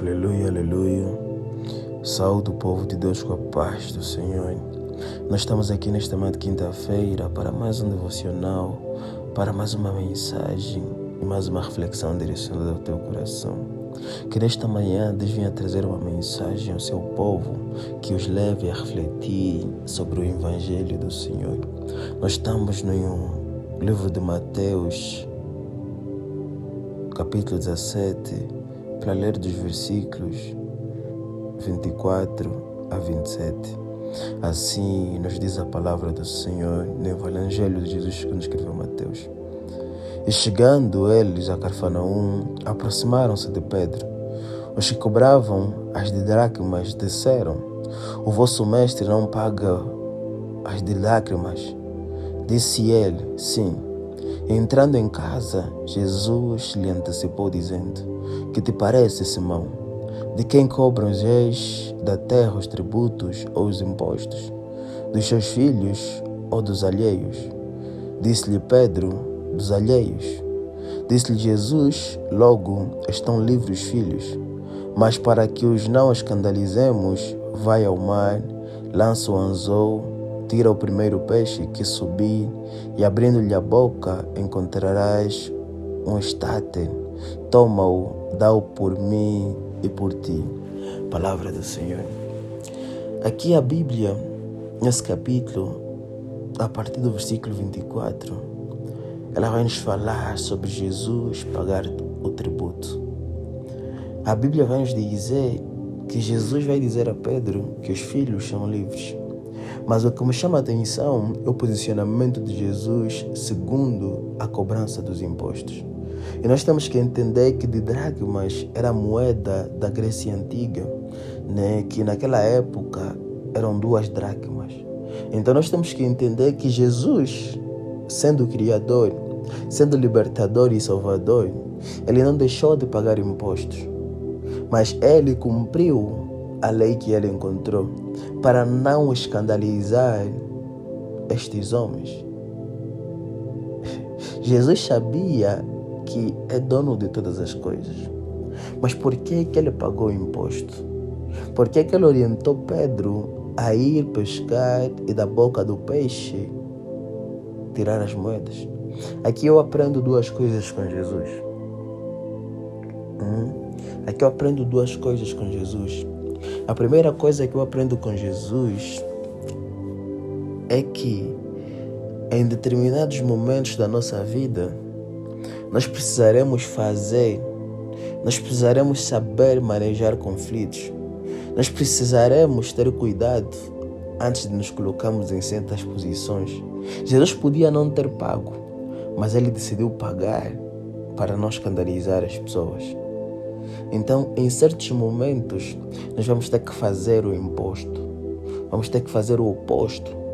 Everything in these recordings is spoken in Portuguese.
Aleluia, aleluia. Saúde o povo de Deus com a paz do Senhor. Nós estamos aqui nesta manhã de quinta-feira para mais um devocional, para mais uma mensagem e mais uma reflexão direcionada ao teu coração. Que nesta manhã Deus venha trazer uma mensagem ao seu povo que os leve a refletir sobre o Evangelho do Senhor. Nós estamos no livro de Mateus, capítulo 17 para ler dos versículos 24 a 27. Assim nos diz a palavra do Senhor no Evangelho de Jesus que nos escreveu Mateus. E chegando eles a Carfanaum, aproximaram-se de Pedro. Os que cobravam as dracmas disseram: O vosso mestre não paga as lágrimas. Disse ele: Sim. Entrando em casa, Jesus lhe antecipou, dizendo: Que te parece, Simão? De quem cobram os reis da terra os tributos ou os impostos? Dos seus filhos ou dos alheios? Disse-lhe Pedro: Dos alheios. Disse-lhe Jesus: Logo estão livres os filhos. Mas para que os não escandalizemos, vai ao mar, lança o anzol tira o primeiro peixe que subir, e abrindo-lhe a boca encontrarás um estate. Toma-o, dá-o por mim e por ti. Palavra do Senhor. Aqui a Bíblia, nesse capítulo, a partir do versículo 24, ela vai nos falar sobre Jesus pagar o tributo. A Bíblia vai nos dizer que Jesus vai dizer a Pedro que os filhos são livres. Mas o que me chama a atenção é o posicionamento de Jesus segundo a cobrança dos impostos. E nós temos que entender que de dracmas era a moeda da Grécia Antiga, né? que naquela época eram duas dracmas. Então nós temos que entender que Jesus, sendo Criador, sendo libertador e salvador, ele não deixou de pagar impostos, mas ele cumpriu a lei que ele encontrou para não escandalizar estes homens. Jesus sabia que é dono de todas as coisas. Mas por que, que ele pagou o imposto? Por que, que ele orientou Pedro a ir pescar e da boca do peixe tirar as moedas? Aqui eu aprendo duas coisas com Jesus. Hum? Aqui eu aprendo duas coisas com Jesus. A primeira coisa que eu aprendo com Jesus é que em determinados momentos da nossa vida nós precisaremos fazer, nós precisaremos saber manejar conflitos, nós precisaremos ter cuidado antes de nos colocarmos em certas posições. Jesus podia não ter pago, mas ele decidiu pagar para não escandalizar as pessoas. Então, em certos momentos, nós vamos ter que fazer o imposto, vamos ter que fazer o oposto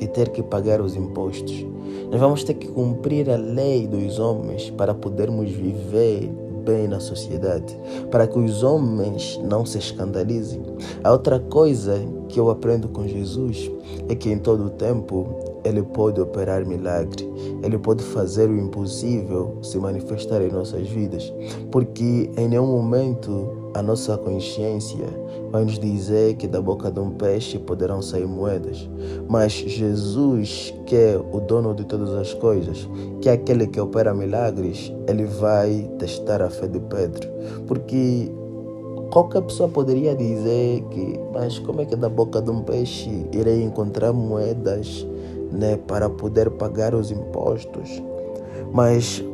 e ter que pagar os impostos. Nós vamos ter que cumprir a lei dos homens para podermos viver bem na sociedade, para que os homens não se escandalizem. A outra coisa que eu aprendo com Jesus é que em todo o tempo ele pode operar milagre, Ele pode fazer o impossível se manifestar em nossas vidas, porque em nenhum momento a nossa consciência vai nos dizer que da boca de um peixe poderão sair moedas. Mas Jesus, que é o dono de todas as coisas, que é aquele que opera milagres, ele vai testar a fé de Pedro. Porque qualquer pessoa poderia dizer que, mas como é que da boca de um peixe irei encontrar moedas né, para poder pagar os impostos? Mas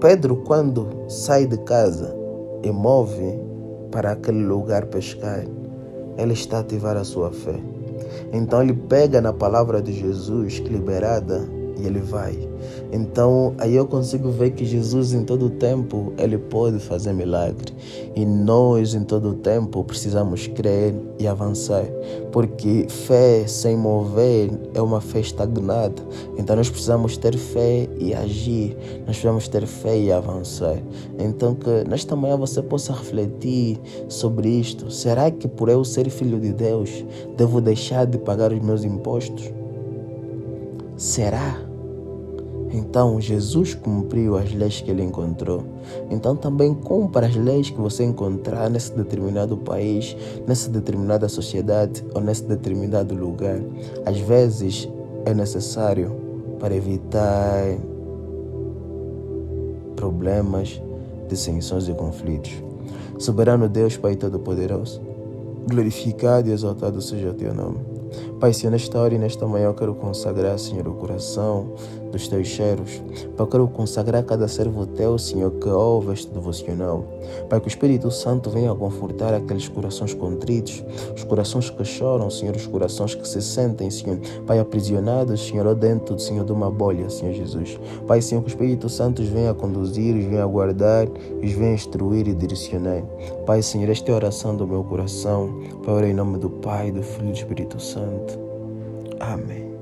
Pedro, quando sai de casa e move para aquele lugar pescar, ele está a ativar a sua fé. Então ele pega na palavra de Jesus liberada e ele vai. Então aí eu consigo ver que Jesus em todo o tempo ele pode fazer milagre e nós em todo o tempo precisamos crer e avançar, porque fé sem mover é uma fé estagnada. Então nós precisamos ter fé e agir, nós precisamos ter fé e avançar. Então que nesta manhã você possa refletir sobre isto. Será que por eu ser filho de Deus devo deixar de pagar os meus impostos? Será? Então Jesus cumpriu as leis que ele encontrou. Então também cumpra as leis que você encontrar nesse determinado país, nessa determinada sociedade ou nesse determinado lugar. Às vezes é necessário para evitar problemas, dissensões e conflitos. Soberano Deus, Pai Todo-Poderoso, glorificado e exaltado seja o teu nome. Pai, Senhor, nesta hora e nesta manhã eu quero consagrar, Senhor, o coração dos teus cheiros. Pai, eu quero consagrar cada servo teu, Senhor, que ouve este devocional. Pai, que o Espírito Santo venha confortar aqueles corações contritos, os corações que choram, Senhor, os corações que se sentem, Senhor, Pai, aprisionados, Senhor, dentro, Senhor, de uma bolha, Senhor Jesus. Pai, Senhor, que o Espírito Santo os venha conduzir, os venha guardar, os venha instruir e direcionar. Pai, Senhor, esta é a oração do meu coração. Pai, ora em nome do Pai, do Filho e do Espírito Santo. Amém.